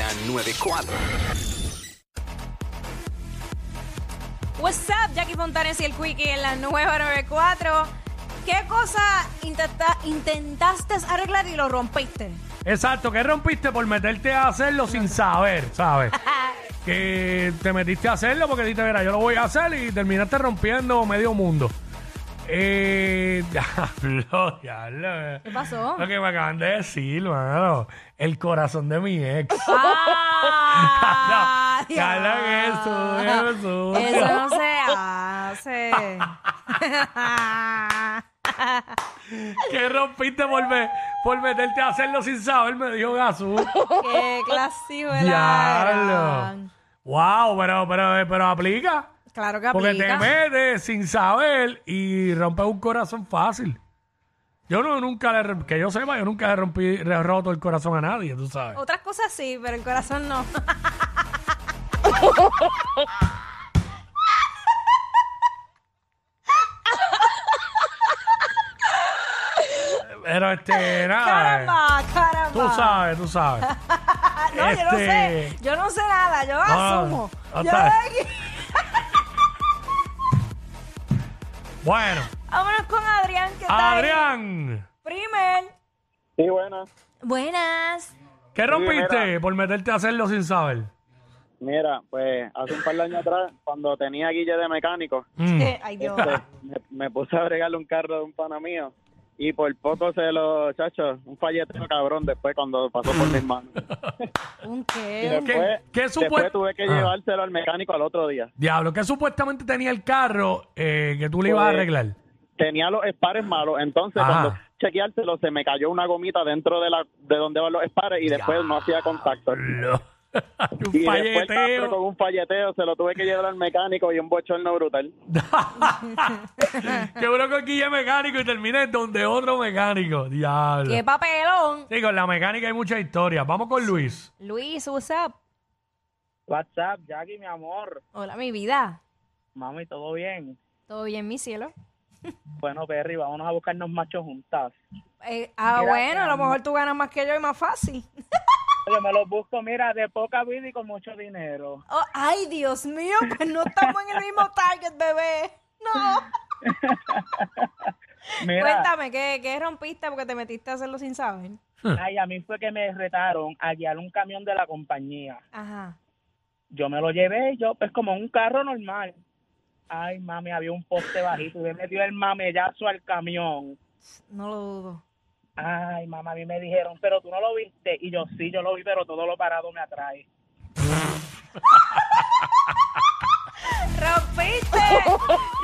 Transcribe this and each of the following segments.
la 94. What's up, Jackie Fontanes y el Quickie en la nueva 94. ¿Qué cosa intenta- intentaste arreglar y lo rompiste? Exacto, que rompiste por meterte a hacerlo sin saber, ¿sabes? que te metiste a hacerlo porque dijiste, mira, yo lo voy a hacer y terminaste rompiendo medio mundo. Eh, diablo, diablo. ¿Qué pasó? Lo que me acaban de decir, mano. El corazón de mi ex. ¡Ah! Que eso, eso. Eso no se hace. Que rompiste por, me- por meterte a hacerlo sin saber, me dijo Gasú. ¡Qué clásico Diablo. Wow, pero, pero, pero aplica. Claro que Porque te aplica. metes sin saber y rompes un corazón fácil. Yo no, nunca le, que yo sepa, yo nunca le rompí, le he roto el corazón a nadie, tú sabes. Otras cosas sí, pero el corazón no. Pero este, nada. Caramba, caramba. Tú sabes, tú sabes. No, yo no sé. Este- Yo no sé nada. Yo asumo. no Yo está- Bueno, Vámonos con Adrián. ¿Qué tal? Adrián, Primer. Sí, bueno. Buenas. ¿qué rompiste mira. por meterte a hacerlo sin saber? Mira, pues hace un par de años atrás, cuando tenía guille de mecánico, Mm. Ay, Dios. este, me, me puse a bregarle un carro de un pana mío y por poco se lo, chacho, un falletero cabrón después cuando pasó por mis manos. ¿Un Y qué? después, qué después supue- tuve que Ah. llevárselo al mecánico al otro día. Diablo, que supuestamente tenía el carro eh, que tú le ibas a Pues, arreglar. Tenía los espares malos, entonces Ajá. cuando chequeárselo se me cayó una gomita dentro de la de donde van los espares y después no hacía contacto. Un Y después falleteo. con un falleteo se lo tuve que llevar al mecánico y un bochorno brutal. que uno con guille mecánico y termine donde otro mecánico. Diablo. ¡Qué papelón! Sí, con la mecánica hay mucha historia. Vamos con Luis. Luis, what's up? WhatsApp, Jackie, mi amor. Hola, mi vida. Mami, ¿todo bien? ¿Todo bien, mi cielo? Bueno, Perry, vámonos a buscarnos machos juntas. Eh, ah, Mira, bueno, a lo eh, mejor tú ganas más que yo y más fácil. Yo me los busco, mira, de poca vida y con mucho dinero. Oh, ay, Dios mío, pues no estamos en el mismo target, bebé. No. Mira, Cuéntame, ¿qué, ¿qué rompiste porque te metiste a hacerlo sin saber? ay, a mí fue que me retaron a guiar un camión de la compañía. Ajá. Yo me lo llevé, yo, pues como un carro normal. Ay, mami, había un poste bajito y me dio el mamellazo al camión. No lo dudo. Ay, mamá, a mí me dijeron, pero tú no lo viste. Y yo, sí, yo lo vi, pero todo lo parado me atrae. ¡Rompiste!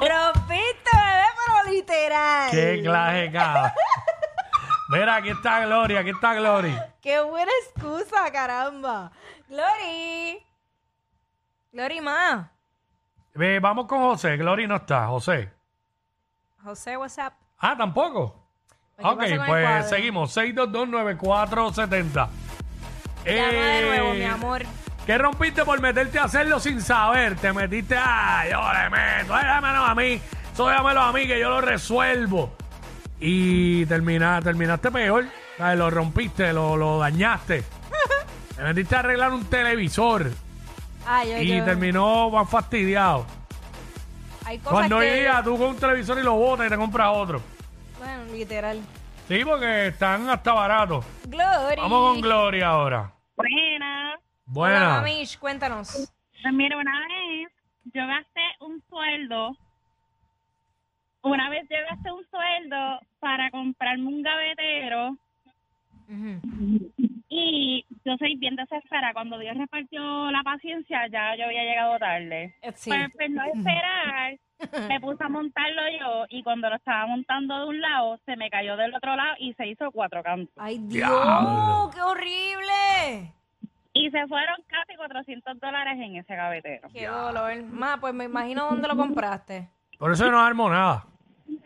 ¡Rompiste, bebé, pero literal! Qué clase. Mira, aquí está Gloria, aquí está Gloria. ¡Qué buena excusa, caramba! ¡Glory! ¡Glory más! Ve, vamos con José. Gloria no está. José. José, what's up? Ah, tampoco. ¿Qué Ok, pues seguimos. 6229470. Llama de nuevo, mi Eh, amor. ¿Qué rompiste por meterte a hacerlo sin saber? Te metiste, ah, yo le meto, ay, dámelo a mí, eso dámelo a mí que yo lo resuelvo. Y termina, terminaste peor, ¿sabes? lo rompiste, lo, lo dañaste. Te metiste a arreglar un televisor Ay, yo, y terminó más fastidiado. Hay cosas Cuando hoy que... día tú con un televisor y lo botas y te compras otro. Bueno, literal. Sí, porque están hasta baratos. Glory. Vamos con Gloria ahora. Buena. Hola, Buena. mamish, cuéntanos. Pues mira, una vez yo gasté un sueldo. Una vez yo gasté un sueldo para comprarme un gavetero Ujú. y yo soy bien desesperada. Cuando Dios repartió la paciencia, ya yo había llegado tarde. Eh, Sí. Pues, pues no esperar, me puse a montarlo yo y cuando lo estaba montando de un lado, se me cayó del otro lado y se hizo cuatro cantos. Ay, Dios, Diablo. qué horrible. Y se fueron casi 400 dólares en ese gavetero. Qué dolor. Ma, pues me imagino dónde lo compraste. Por eso no armo nada.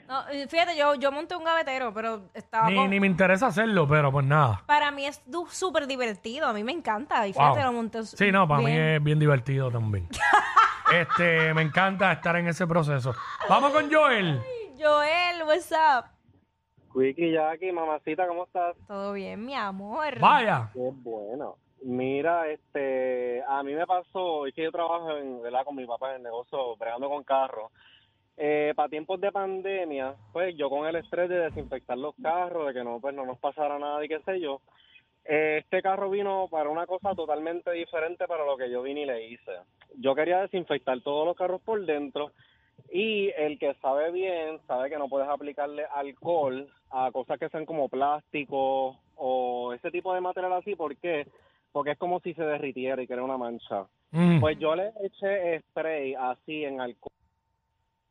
No, eh, fíjate, yo, yo monté un gavetero, pero estaba Ni, con- ni me interesa hacerlo, pero pues nada. Para mí es du- súper divertido, a mí me encanta. Y fíjate, Wow. lo monté Sí, no, para mí bien. es bien divertido también. este, me encanta estar en ese proceso. Vamos con Joel. Joel, what's up? Quickie, Jackie, mamacita, ¿cómo estás? Todo bien, mi amor. Vaya. Qué bueno. Mira, este, a mí me pasó, es que yo trabajo en, ¿verdad? con mi papá en el negocio, bregando con carros. Eh, para tiempos de pandemia, pues yo con el estrés de desinfectar los carros, de que no, pues no nos pasara nada y qué sé yo, eh, este carro vino para una cosa totalmente diferente para lo que yo vine y le hice. Yo quería desinfectar todos los carros por dentro y el que sabe bien sabe que no puedes aplicarle alcohol a cosas que sean como plástico o ese tipo de material así. ¿Por qué? Porque es como si se derritiera y crea una mancha. Mm. Pues yo le eché spray así en alcohol.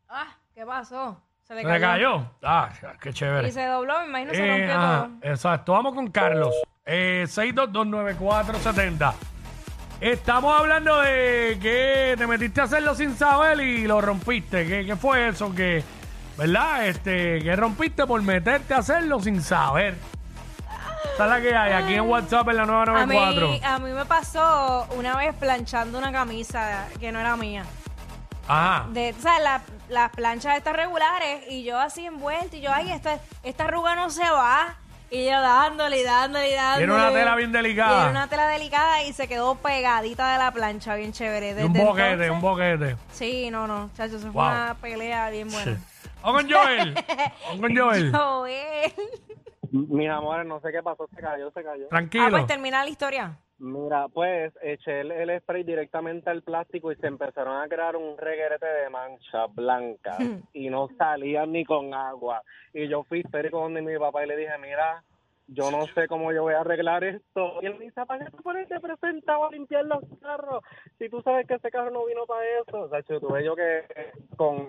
Ah, ¿qué pasó? Se le ¿Se cayó? Ah, qué chévere. Y se dobló, me imagino se Eh, rompió ajá, todo. exacto. Vamos con Carlos. Eh, 6229470. Estamos hablando de que te metiste a hacerlo sin saber y lo rompiste. ¿Qué, qué fue eso? Que, ¿verdad? Este, que rompiste por meterte a hacerlo sin saber. Esta es la que hay aquí en WhatsApp en la A 994. mí, a mí me pasó una vez planchando una camisa que no era mía. Ajá. De, o sea, la- las planchas estas regulares y yo así envuelta y yo, ay, esta, esta arruga no se va. Y yo dándole y dándole y dándole. Tiene una tela bien delicada. Tiene una tela delicada y se quedó pegadita de la plancha, bien chévere. Y un Desde boquete, entonces- un boquete. Sí, no, no, chacho, eso fue Wow. una pelea bien buena. Vamos con Joel. Vamos con Joel. Joel. Mis amores, no sé qué pasó, se cayó, se cayó. Tranquilo. Ah, pues termina la historia. Mira, pues eché el, el spray directamente al plástico y se empezaron a crear un reguerete de manchas blancas y no salían ni con agua. Y yo fui histérico donde mi papá y le dije, mira, yo no sé cómo yo voy a arreglar esto. Y él me dice, ¿para qué te pones de presentado a limpiar los carros? Si tú sabes que ese carro no vino para eso. O sea, yo tuve yo que con,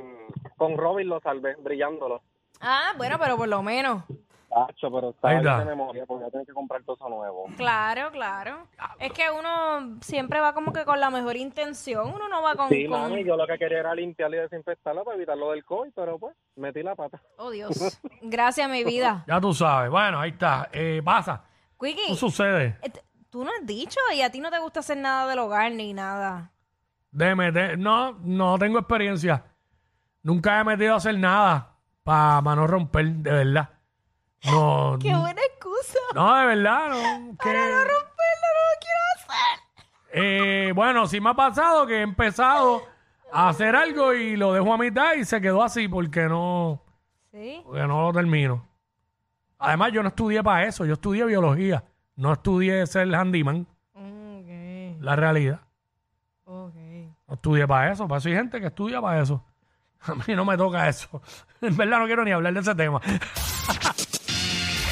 con Robin lo salvé, brillándolo. Ah, bueno, pero por lo menos. Tacho, pero Ahí está. bien de memoria porque que comprar todo eso nuevo. Claro, claro. Es que uno siempre va como que con la mejor intención. Uno no va con. Sí, con- mami, yo lo que quería era limpiarlo y desinfectarlo para evitar lo del COVID, pero pues metí la pata. Oh, Dios. Gracias, mi vida. Ya tú sabes. Bueno, ahí está. Eh, pasa. Quickie, ¿Qué sucede? eh, t- tú no has dicho y a ti no te gusta hacer nada del hogar ni nada. De meter. No, no tengo experiencia. Nunca he metido a hacer nada para no romper, de verdad. No. Qué buena excusa. No, de verdad, no. que- Para no romperlo, no lo quiero hacer. Eh, bueno, sí me ha pasado que he empezado a hacer algo y lo dejo a mitad y se quedó así porque no, Sí. porque no lo termino. Además, yo no estudié para eso, yo estudié biología. No estudié ser handyman, la realidad. ok. No estudié para eso, para eso hay gente que estudia para eso. A mí no me toca eso. En verdad no quiero ni hablar de ese tema.